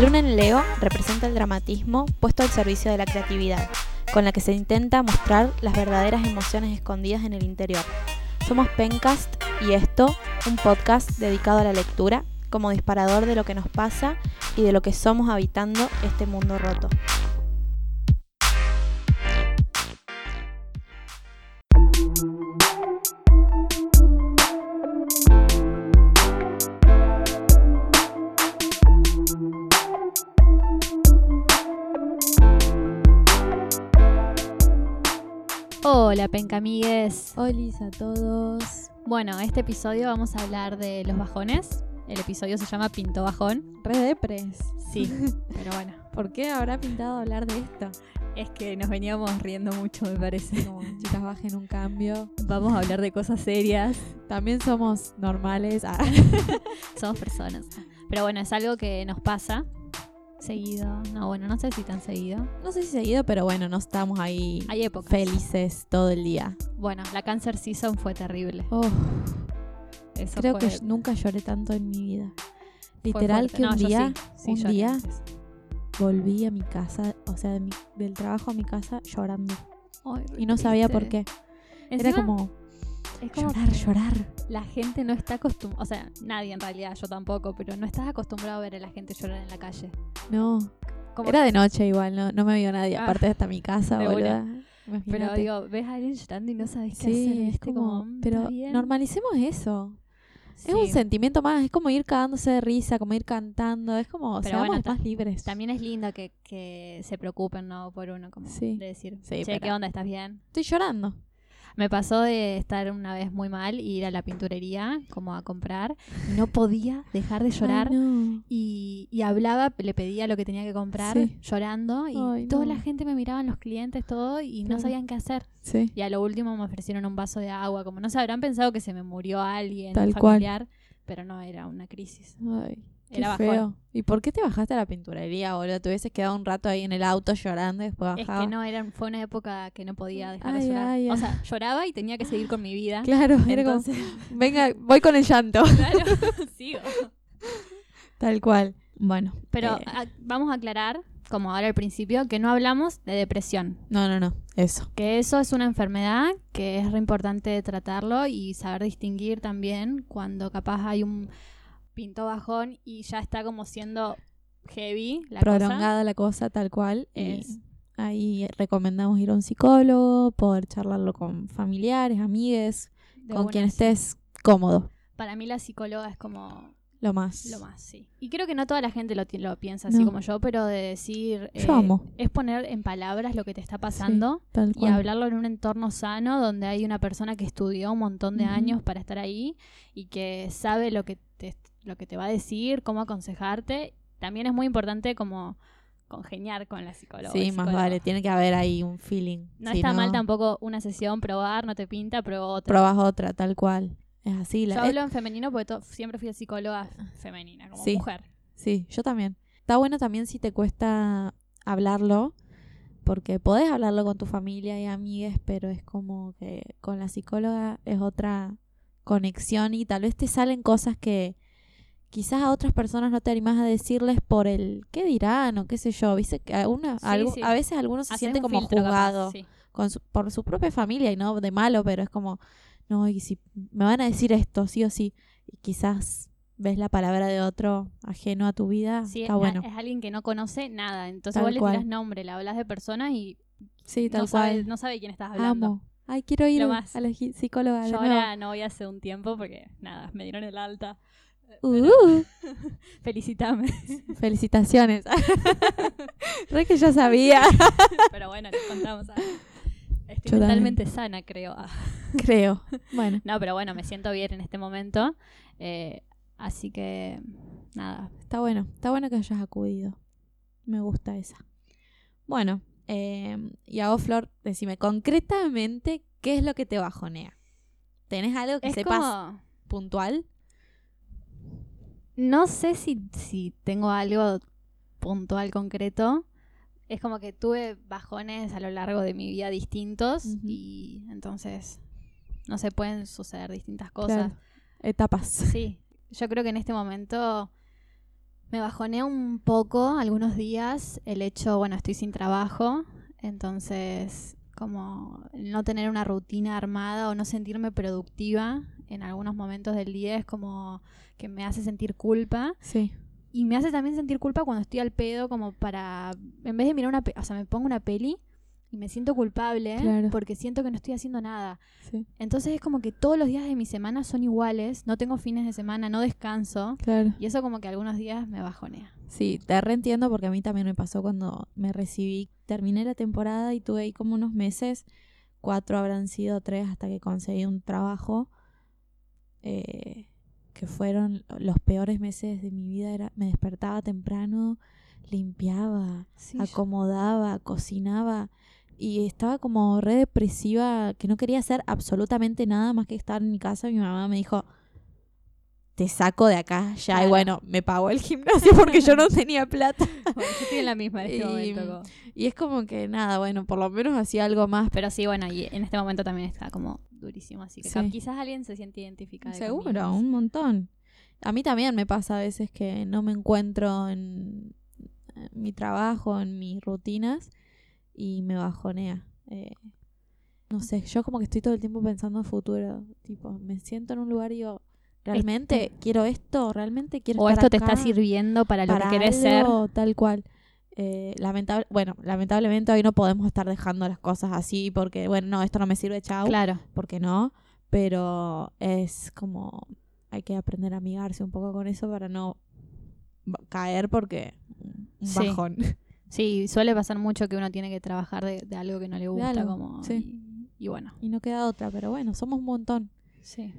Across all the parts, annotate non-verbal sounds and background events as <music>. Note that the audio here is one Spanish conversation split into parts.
luna en Leo representa el dramatismo puesto al servicio de la creatividad, con la que se intenta mostrar las verdaderas emociones escondidas en el interior. Somos Pencast y esto, un podcast dedicado a la lectura como disparador de lo que nos pasa y de lo que somos habitando este mundo roto. Hola, pencamigues. Hola a todos. Bueno, este episodio vamos a hablar de los bajones. El episodio se llama Pinto Bajón. Re depres. Sí, <laughs> pero bueno. ¿Por qué habrá pintado hablar de esto? Es que nos veníamos riendo mucho, me parece. Como, chicas, bajen un cambio. Vamos a hablar de cosas serias. También somos normales. Ah. <laughs> Somos personas. Pero bueno, es algo que nos pasa seguido. No, bueno, no sé si tan seguido. No sé si seguido, pero bueno, no estamos ahí Hay épocas. felices todo el día. Bueno, la Cancer Season fue terrible. Oh, Eso creo fue- que nunca lloré tanto en mi vida. fue Literal fuerte. que No, un yo día, sí, sí un lloré día volví a mi casa, o sea, de mi- del trabajo a mi casa llorando. Ay, Y no sabía por triste. qué. Era como es como llorar, llorar. La gente no está acostumbrada, o sea, nadie en realidad, yo tampoco, pero no estás acostumbrado a ver a la gente llorar en la calle. No, Como- era de noche igual, no, no me vio nadie. Ah, Aparte hasta mi casa, boluda. Pero digo, ves a alguien llorando y no sabes qué sí, hacer, es como, mm, pero normalicemos eso. Es un sentimiento más, es como ir cagándose de risa, como ir cantando, es como Pero seamos bueno, más libres. También es lindo que, que se preocupen, ¿no? Por uno, como Sí. de decir, Sí, che, ¿qué onda? ¿Estás bien? Estoy llorando. Me pasó de estar una vez muy mal y ir a la pinturería, como a comprar, y no podía dejar de llorar. Ay, no. Y, y hablaba, le pedía lo que tenía que comprar, Sí. llorando, y Ay, toda no. la gente me miraban, los clientes, todo, y no sabían qué hacer. Sí. Y a lo último me ofrecieron un vaso de agua, como no se habrán pensado que se me murió alguien Tal un cual. familiar, pero no era una crisis. Ay, qué Era bajón. feo. ¿Y por qué te bajaste a la pinturería, boludo? Te hubieses quedado un rato ahí en el auto llorando y después Es bajaba. que no era, fue una época que no podía dejar Ay, de llorar. ay, o sea, lloraba y tenía que seguir con mi vida. Claro, era como, Entonces, <laughs> venga, voy con el llanto. <laughs> claro, <laughs> sigo. Tal cual. Bueno. Pero eh, a- vamos a aclarar, como ahora al principio, que no hablamos de depresión. no, no, no. Eso. Que eso es una enfermedad que es re importante tratarlo y saber distinguir también cuando capaz hay un pinto bajón y ya está como siendo heavy la cosa. Prolongada la cosa, tal cual. y ahí recomendamos ir a un psicólogo, poder charlarlo con familiares, amigues, de con quien estés cómodo. Para mí la psicóloga es como Lo más. lo más, sí. Y creo que no toda la gente lo, lo piensa así No. como yo, pero de decir... Yo amo. Es poner en palabras lo que te está pasando y hablarlo en un entorno sano donde hay una persona que estudió un montón de años para estar ahí y que sabe lo que lo que te va a decir, cómo aconsejarte. También es muy importante como congeniar con la psicóloga. Sí, más vale. Tiene que haber ahí un feeling. No Si está mal tampoco una sesión, probar, no te pinta, prueba otra. Probas otra, tal cual. Es así. La, Yo hablo en femenino porque to- siempre fui psicóloga femenina, como Sí. mujer. Sí, yo también. Está bueno también si te cuesta hablarlo, porque podés hablarlo con tu familia y amigues, pero es como que con la psicóloga es otra conexión y tal vez te salen cosas que quizás a otras personas no te animás a decirles por el qué dirán o qué sé yo. Viste a, una- Sí, algu- sí. a veces algunos se Haces siente un como filtro capaz, juzgado sí. su- por su propia familia y no de malo, pero es como, no, y si me van a decir esto, sí o sí, y quizás ves la palabra de otro ajeno a tu vida, Sí, está es, bueno. es alguien que no conoce nada. Entonces Tal vos le tirás nombre, le hablas de personas y Sí, tal no, sabe, cual. no sabe quién estás hablando. Amo. Ay, quiero ir a la psicóloga. Yo ahora no voy hace un tiempo porque, nada, me dieron el alta. Uh, <laughs> Felicitame. felicitaciones. <laughs> Re que ya sabía, <laughs> Pero bueno, les contamos. ah. Estoy Yo también. mentalmente sana, creo. Ah. creo. Bueno, No, pero bueno, me siento bien en este momento. eh, así que, nada. está bueno. Está bueno que hayas acudido. Me gusta esa. Bueno, eh, y a vos, Flor, decime concretamente qué es lo que te bajonea. ¿Tenés algo que Es sepas como... puntual? No sé si, si tengo algo puntual concreto. Es como que tuve bajones a lo largo de mi vida distintos y entonces, no se pueden suceder distintas cosas. Claro. Etapas. Sí, yo creo que en este momento Me bajonea un poco algunos días el hecho, bueno, estoy sin trabajo, entonces como no tener una rutina armada o no sentirme productiva en algunos momentos del día es como que me hace sentir culpa Sí. y me hace también sentir culpa cuando estoy al pedo como para en vez de mirar una, o sea, me pongo una peli y me siento culpable Claro. porque siento que no estoy haciendo nada. Sí. Entonces es como que todos los días de mi semana son iguales, no tengo fines de semana, no descanso. Claro. Y eso como que algunos días me bajonea. Sí, te reentiendo porque a mí también me pasó cuando me recibí. Terminé la temporada y tuve ahí como unos meses, cuatro habrán sido tres hasta que conseguí un trabajo, eh, que fueron los peores meses de mi vida. Era, me despertaba temprano, limpiaba, acomodaba, cocinaba y estaba como re depresiva, que no quería hacer absolutamente nada más que estar en mi casa. Mi mamá me dijo, te saco de acá ya. Y bueno, me pagó el gimnasio porque yo no tenía plata. <laughs> Bueno, yo estoy en la misma en este Y- momento. como- Y es como que nada, bueno, por lo menos hacía algo más. Pero sí, bueno, y en este momento también está como durísimo. Así que Sí. quizás alguien se siente identificado. Seguro, un montón. A mí también me pasa a veces que no me encuentro en, en mi trabajo, en mis rutinas y me bajonea. Eh, no sé, yo como que estoy todo el tiempo pensando en futuro. Tipo, me siento en un lugar y digo, ¿realmente quiero esto? ¿Realmente quiero O estar esto te está sirviendo para lo para que querés ser. algo tal cual. Eh, lamentable, bueno, lamentablemente hoy no podemos estar dejando las cosas así porque, bueno, no, esto no me sirve, chau, Claro. porque no, pero es como, hay que aprender a amigarse un poco con eso para no caer porque un bajón. <laughs> Sí, suele pasar mucho que uno tiene que trabajar de, de algo que no le gusta. como, sí. y, y bueno, Y no queda otra, pero bueno, somos un montón. sí.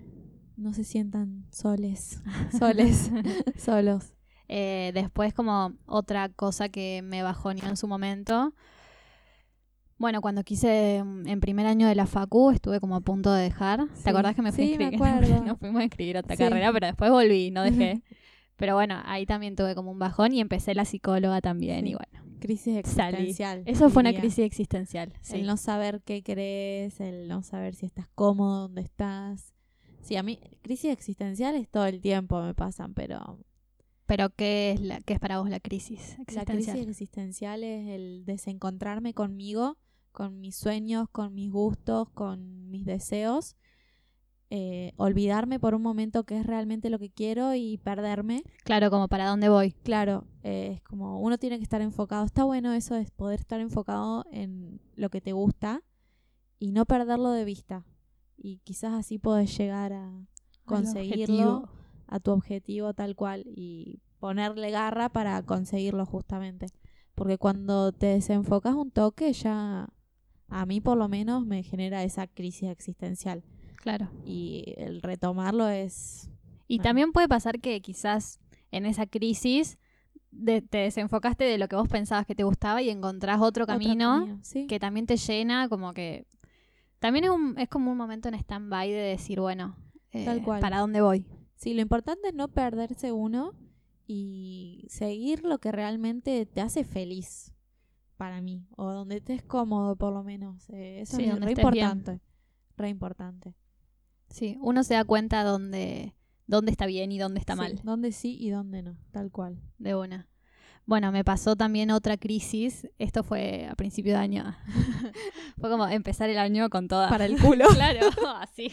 No se sientan soles, <laughs> soles, <laughs> solos. Eh, después, como otra cosa que me bajoneó en su momento. Bueno, cuando quise mm, en primer año de la Facu, estuve como a punto de dejar. Sí. ¿Te acordás que me fui Sí, a me inscribir? <laughs> acuerdo. Nos fuimos a inscribir a otra Sí. carrera, pero después volví, no dejé. pero bueno, ahí también tuve como un bajón y empecé la psicóloga también. Y bueno, Crisis salí. existencial. Eso fue una diría. crisis existencial. El no saber qué crees, el no saber si estás cómodo, dónde estás. Sí, a mí crisis existenciales todo el tiempo me pasan, pero Pero ¿qué es, la, ¿qué es para vos la crisis la existencial? crisis existencial es el desencontrarme conmigo, con mis sueños, con mis gustos, con mis deseos. eh, olvidarme por un momento qué es realmente lo que quiero y perderme. Claro, como para dónde voy. Claro, eh, es como uno tiene que estar enfocado. Está bueno eso de poder estar enfocado en lo que te gusta y no perderlo de vista. Y quizás así podés llegar a conseguirlo, a tu objetivo tal cual y ponerle garra para conseguirlo justamente. Porque cuando te desenfocas un toque ya a mí por lo menos me genera esa crisis existencial Claro. y el retomarlo es Y Bueno. también puede pasar que quizás en esa crisis de- te desenfocaste de lo que vos pensabas que te gustaba y encontrás otro otro camino, ¿sí? que también te llena, como que... También es, un, es como un momento en stand-by de decir, bueno, eh, Tal cual. ¿para dónde voy? Sí, lo importante es no perderse uno y seguir lo que realmente te hace feliz para mí, o donde estés cómodo por lo menos. Eh, eso Sí, es re estés bien. importante. Re importante. Sí, uno se da cuenta dónde, dónde está bien y dónde está Sí, mal, Dónde sí y dónde no, tal cual. de una. Bueno, me pasó también otra crisis. Esto fue a principio de año. <laughs> fue como empezar el año con toda. Para el <laughs> culo. claro, así.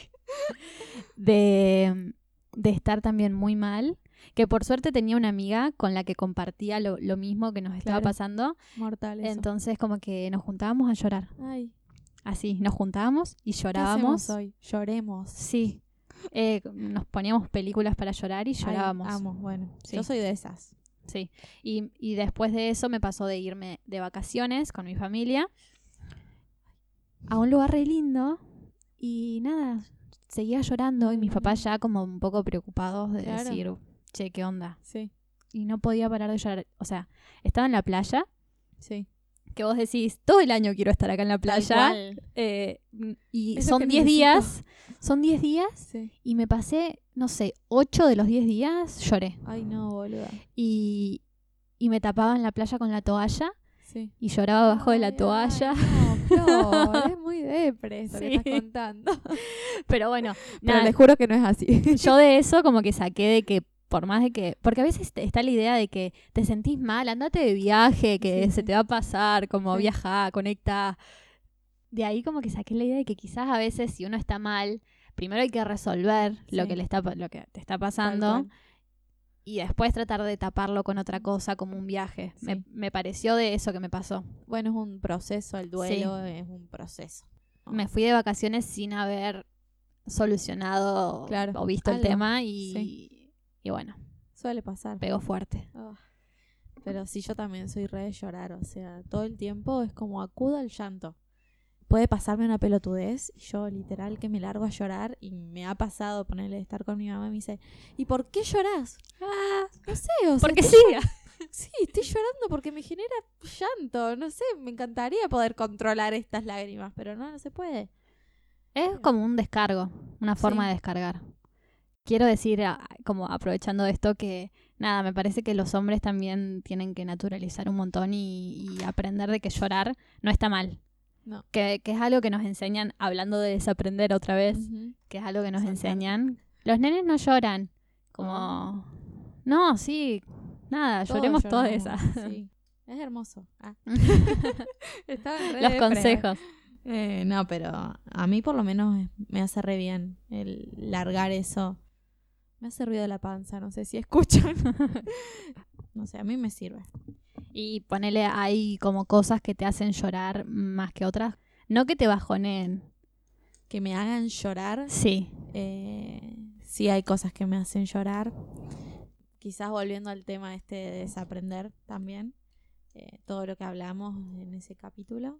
De, de estar también muy mal. Que por suerte tenía una amiga con la que compartía lo, lo mismo que nos estaba Claro. pasando. Mortal eso. Entonces, como que nos juntábamos a llorar. Ay, Así, nos juntábamos y ¿qué llorábamos. hacemos hoy? Lloremos. Sí. Eh, nos poníamos películas para llorar y Ay, llorábamos. amo, bueno. Sí. Yo soy de esas. Sí. Y, y después de eso me pasó de irme de vacaciones con mi familia a un lugar re lindo y nada, seguía llorando y mis papás ya como un poco preocupados de Claro. decir, che, ¿qué onda? Sí, Y no podía parar de llorar. O sea, estaba en la playa, sí. Que vos decís, todo el año quiero estar acá en la playa. eh, y son que 10 necesito. días, son 10 días Sí. y me pasé, no sé, 8 de los 10 días lloré. Ay, no, boluda. Y, y me tapaba en la playa con la toalla Sí. y lloraba abajo de la toalla. ay, no, Flor, <laughs> es muy depre que Sí. estás contando. Pero bueno, Pero nada, les juro que no es así. yo de eso como que saqué de que por más de que, porque a veces está la idea de que te sentís mal, andate de viaje, que Sí, se te va a pasar, como Sí. viajar, conecta. De ahí como que saqué la idea de que quizás a veces si uno está mal, primero hay que resolver lo que le está lo que te está pasando y después tratar de taparlo con otra cosa como un viaje. Me, me pareció de eso que me pasó. Bueno, es un proceso, el duelo es un proceso. Me fui de vacaciones sin haber solucionado Claro, o visto el tema y, y bueno, Suele pasar. pegó fuerte. Ah, Pero sí, yo también soy re de llorar, o sea, todo el tiempo es como acudo al llanto. Puede pasarme una pelotudez y yo literal que me largo a llorar y me ha pasado ponerle estar con mi mamá y me dice, ¿y por qué lloras? Ah, no sé, o sea, Porque sí, <laughs> sí, estoy llorando porque me genera llanto, no sé, me encantaría poder controlar estas lágrimas, pero no, no se puede. es como un descargo, una forma Sí. de descargar. Quiero decir, como aprovechando esto, que nada, me parece que los hombres también tienen que naturalizar un montón y, y aprender de que llorar no está mal. No. Que, que es algo que nos enseñan, hablando de desaprender otra vez, que es algo que nos enseñan. Los nenes no lloran. Como, no, sí, nada, Todos lloremos todas esas. Sí. Es hermoso. Ah. <laughs> Los consejos. Eh, no, pero a mí por lo menos me hace re bien el largar eso. Me hace ruido la panza, no sé si <laughs> escuchan. no sé, a mí me sirve. Y ponele ahí como cosas que te hacen llorar más que otras. No que te bajoneen. Que me hagan llorar. Sí. eh, sí hay cosas que me hacen llorar. Quizás volviendo al tema este de desaprender también. eh, todo lo que hablamos en ese capítulo.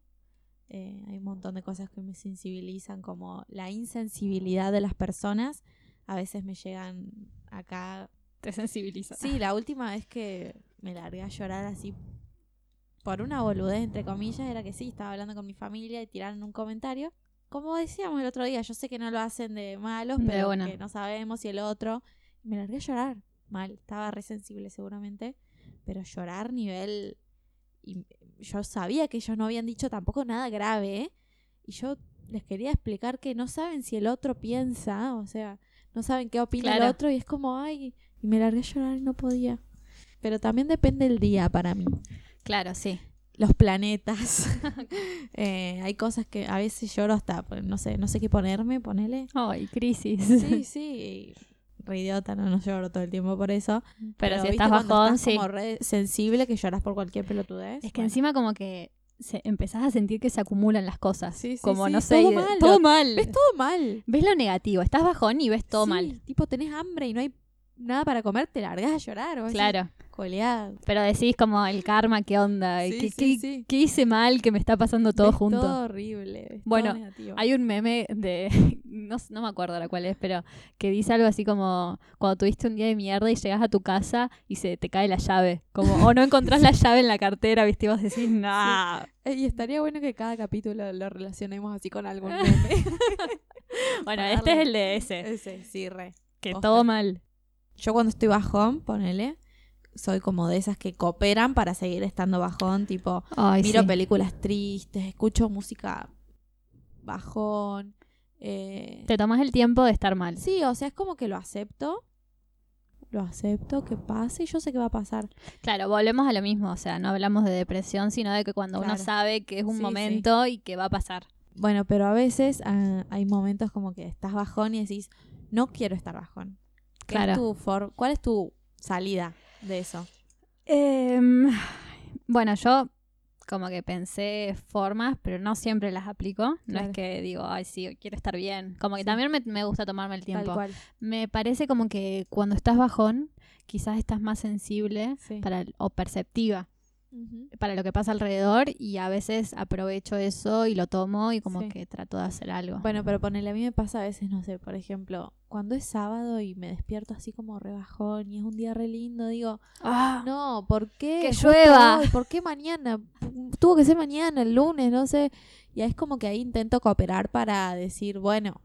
Eh, hay un montón de cosas que me sensibilizan, como la insensibilidad de las personas. A veces me llegan acá Te sensibiliza. Sí, la última vez que me largué a llorar así por una boludez, entre comillas, era que sí, estaba hablando con mi familia y tiraron un comentario. Como decíamos el otro día, yo sé que no lo hacen de malos, pero que no sabemos si el otro. Y me largué a llorar. Mal, estaba re sensible seguramente, pero llorar nivel. Y yo sabía que ellos no habían dicho tampoco nada grave, ¿eh? Y yo les quería explicar que no saben si el otro piensa, o sea, no saben qué opina Claro. el otro, y es como, ay, y me largué a llorar y no podía. Pero también depende del día para mí. Claro, sí. Los planetas. <laughs> Eh, hay cosas que a veces lloro hasta, pues, no sé, no sé qué ponerme, ponele. Ay, crisis. Sí, <laughs> sí. Re idiota, no, no lloro todo el tiempo por eso. Pero, si ¿viste estás bajón, estás sí. como re sensible que lloras por cualquier pelotudez. Es que Bueno, encima como que se, empezás a sentir que se acumulan las cosas. Sí, sí, como sí, no sé. todo de- mal, Todo lo- mal. ves todo mal. Ves lo negativo. Estás bajón y ves todo mal. Tipo, tenés hambre y no hay nada para comer, te largas a llorar. decís, Claro. Coleá. Pero decís como el karma, ¿qué onda? Sí, ¿Qué, sí, qué- sí. qué hice mal que me está pasando todo ves junto? Todo horrible. ves Bueno, todo negativo. Hay un meme de, <laughs> no, no me acuerdo ahora cuál es, pero que dice algo así como cuando tuviste un día de mierda y llegas a tu casa y se te cae la llave, como o no encontrás <laughs> la llave en la cartera, ¿viste? Y vos decís, nah. Eh, Y estaría bueno que cada capítulo lo relacionemos así con algún meme. <laughs> Bueno, Para este es el de ese, Ese, sí, re. que todo mal. Yo cuando estoy bajón, ponele, soy como de esas que cooperan para seguir estando bajón, tipo, Ay, miro sí. películas tristes, escucho música bajón. eh, Te tomas el tiempo de estar mal. Sí, o sea, es como que lo acepto. Lo acepto, que pase y yo sé que va a pasar. Claro, volvemos a lo mismo, o sea, no hablamos de depresión, sino de que cuando uno sabe que es un Sí, sí. momento y que va a pasar. Bueno, pero a veces ah, hay momentos como que estás bajón y decís, no quiero estar bajón. ¿Qué es Claro. tu for- ¿Cuál es tu salida de eso? Em, bueno, yo como que pensé formas, pero no siempre las aplico. No Claro. es que digo, ay, sí, quiero estar bien. Como que Sí. también me, me gusta tomarme el Tal tiempo. cual. Me parece como que cuando estás bajón, quizás estás más sensible Sí. para, o perceptiva Para lo que pasa alrededor y a veces aprovecho eso y lo tomo y como Sí. que trato de hacer algo. Bueno, pero ponele, a mí me pasa a veces, no sé, por ejemplo, cuando es sábado y me despierto así como rebajón y es un día re lindo, digo, Ah, no, ¿por qué? Que llueva. hoy? ¿Por qué mañana? Tuvo que ser mañana, el lunes, no sé. Y es como que ahí intento cooperar para decir, bueno,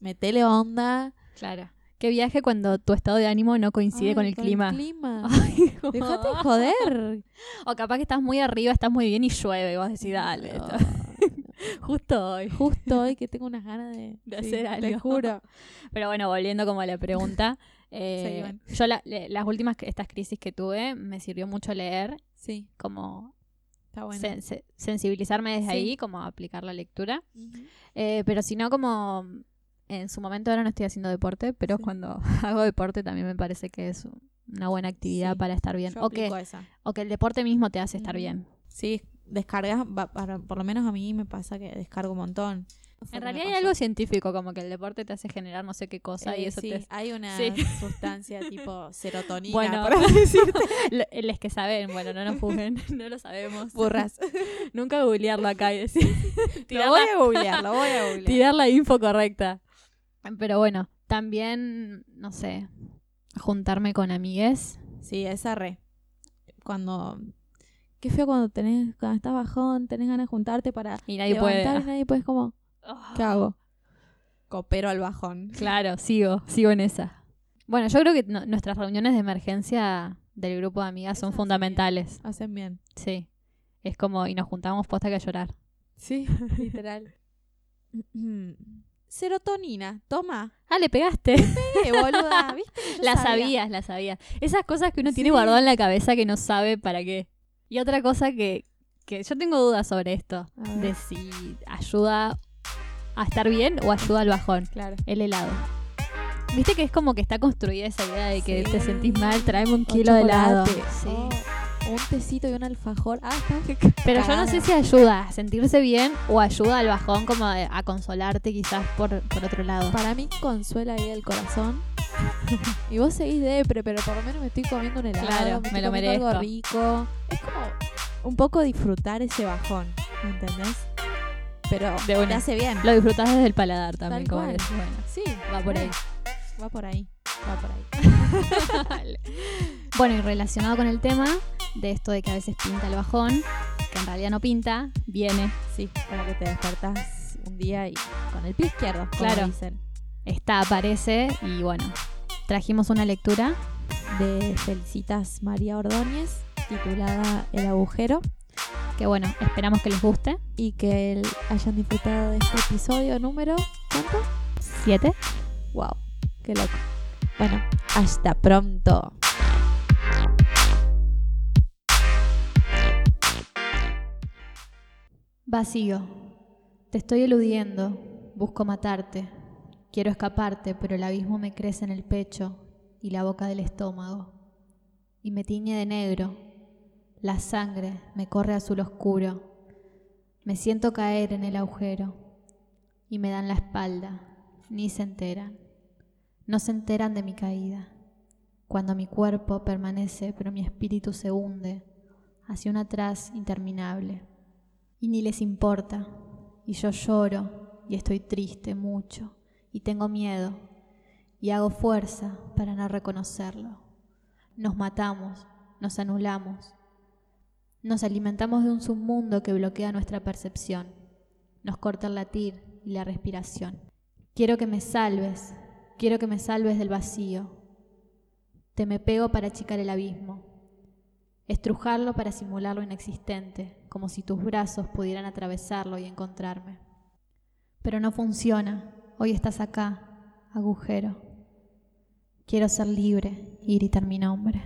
metele onda. claro. Qué viaje cuando tu estado de ánimo no coincide Ay, con el clima. clima. <laughs> Ay, como- Déjate de joder. <laughs> O capaz que estás muy arriba, estás muy bien y llueve y vos decís, dale. No, esto". <laughs> Justo hoy. Justo hoy que tengo unas ganas de, De sí, hacer Te algo. juro. <laughs> Pero bueno, volviendo como a la pregunta. eh, yo la- las últimas, estas crisis que tuve, me sirvió mucho leer, Sí, como está bueno. sen- se- sensibilizarme desde Sí. ahí, como aplicar la lectura. Eh, pero si no, como en su momento ahora no estoy haciendo deporte, pero cuando hago deporte también me parece que es una buena actividad Sí, para estar bien. O que, esa. o que el deporte mismo te hace estar bien. Sí, descargas, por lo menos a mí me pasa que descargo un montón. En realidad hay algo científico, como que el deporte te hace generar no sé qué cosa y Eh, eso sí, te... hay una Sí. <laughs> sustancia tipo serotonina, Bueno, por <laughs> decirte. Les que saben, bueno, no nos juzguen, <laughs> no lo sabemos. Burras. Nunca googlearlo acá y decir. Lo voy a googlear, lo voy a googlear. tirar la info correcta. Pero bueno, también, no sé, juntarme con amigues. Sí, esa re. Cuando. Qué feo cuando tenés, cuando estás bajón, tenés ganas de juntarte para Y nadie puede. levantar y nadie puede como, Ah. ¿qué hago? Coopero al bajón. Claro, sigo, sigo en esa. Bueno, yo creo que no- nuestras reuniones de emergencia del grupo de amigas son Esas fundamentales. Hacen bien. Sí. Es como, y nos juntamos posta que a llorar. Sí, <laughs> literal. <laughs> Serotonina, toma. Ah, le pegaste. Eh, boluda, <laughs> ¿viste? la sabía? sabías, la sabías. Esas cosas que uno tiene guardado en la cabeza que no sabe para qué. Y otra cosa que, que yo tengo dudas sobre esto. De si ayuda a estar bien o ayuda al bajón. Claro. El helado. Viste que es como que está construida esa idea de que Sí. te sentís mal, tráeme un kilo de helado. Sí. Oh, un tecito y un alfajor. Ah, está. Pero yo no sé si ayuda a sentirse bien o ayuda al bajón como a, consolarte quizás por, por otro lado. Para mí consuela ahí el corazón. y vos seguís depre, pero por lo menos me estoy comiendo un helado, Claro, me, me lo comiendo algo merezco. rico. Es como un poco disfrutar ese bajón, ¿me entendés? Pero De una. te hace bien. Lo disfrutás desde el paladar también, Tal como cual. bueno, Sí, va por ahí. va por ahí, va por ahí. <laughs> Bueno, y relacionado con el tema de esto de que a veces pinta el bajón, que en realidad no pinta, viene, Sí, como que te despertás un día y con el pie izquierdo, Claro. dicen. está, aparece y bueno, trajimos una lectura. De Felicitas María Ordóñez, titulada El agujero. Que bueno, esperamos que les guste. Y que el- hayan disfrutado de este episodio número. ¿Cuánto? ¿Siete? Wow, qué loco. Bueno, hasta pronto. Vacío. Te estoy eludiendo. Busco matarte. Quiero escaparte, pero el abismo me crece en el pecho y la boca del estómago. Y me tiñe de negro. La sangre me corre azul oscuro. Me siento caer en el agujero. Y me dan la espalda. Ni se enteran. No se enteran de mi caída. Cuando mi cuerpo permanece, pero mi espíritu se hunde hacia un atrás interminable y ni les importa. Y yo lloro y estoy triste mucho y tengo miedo y hago fuerza para no reconocerlo. Nos matamos, nos anulamos, nos alimentamos de un submundo que bloquea nuestra percepción, nos corta el latir y la respiración. Quiero que me salves, quiero que me salves del vacío. Te me pego para achicar el abismo estrujarlo para simular lo inexistente, como si tus brazos pudieran atravesarlo y encontrarme. Pero no funciona. Hoy estás acá, agujero. Quiero ser libre y gritar mi nombre.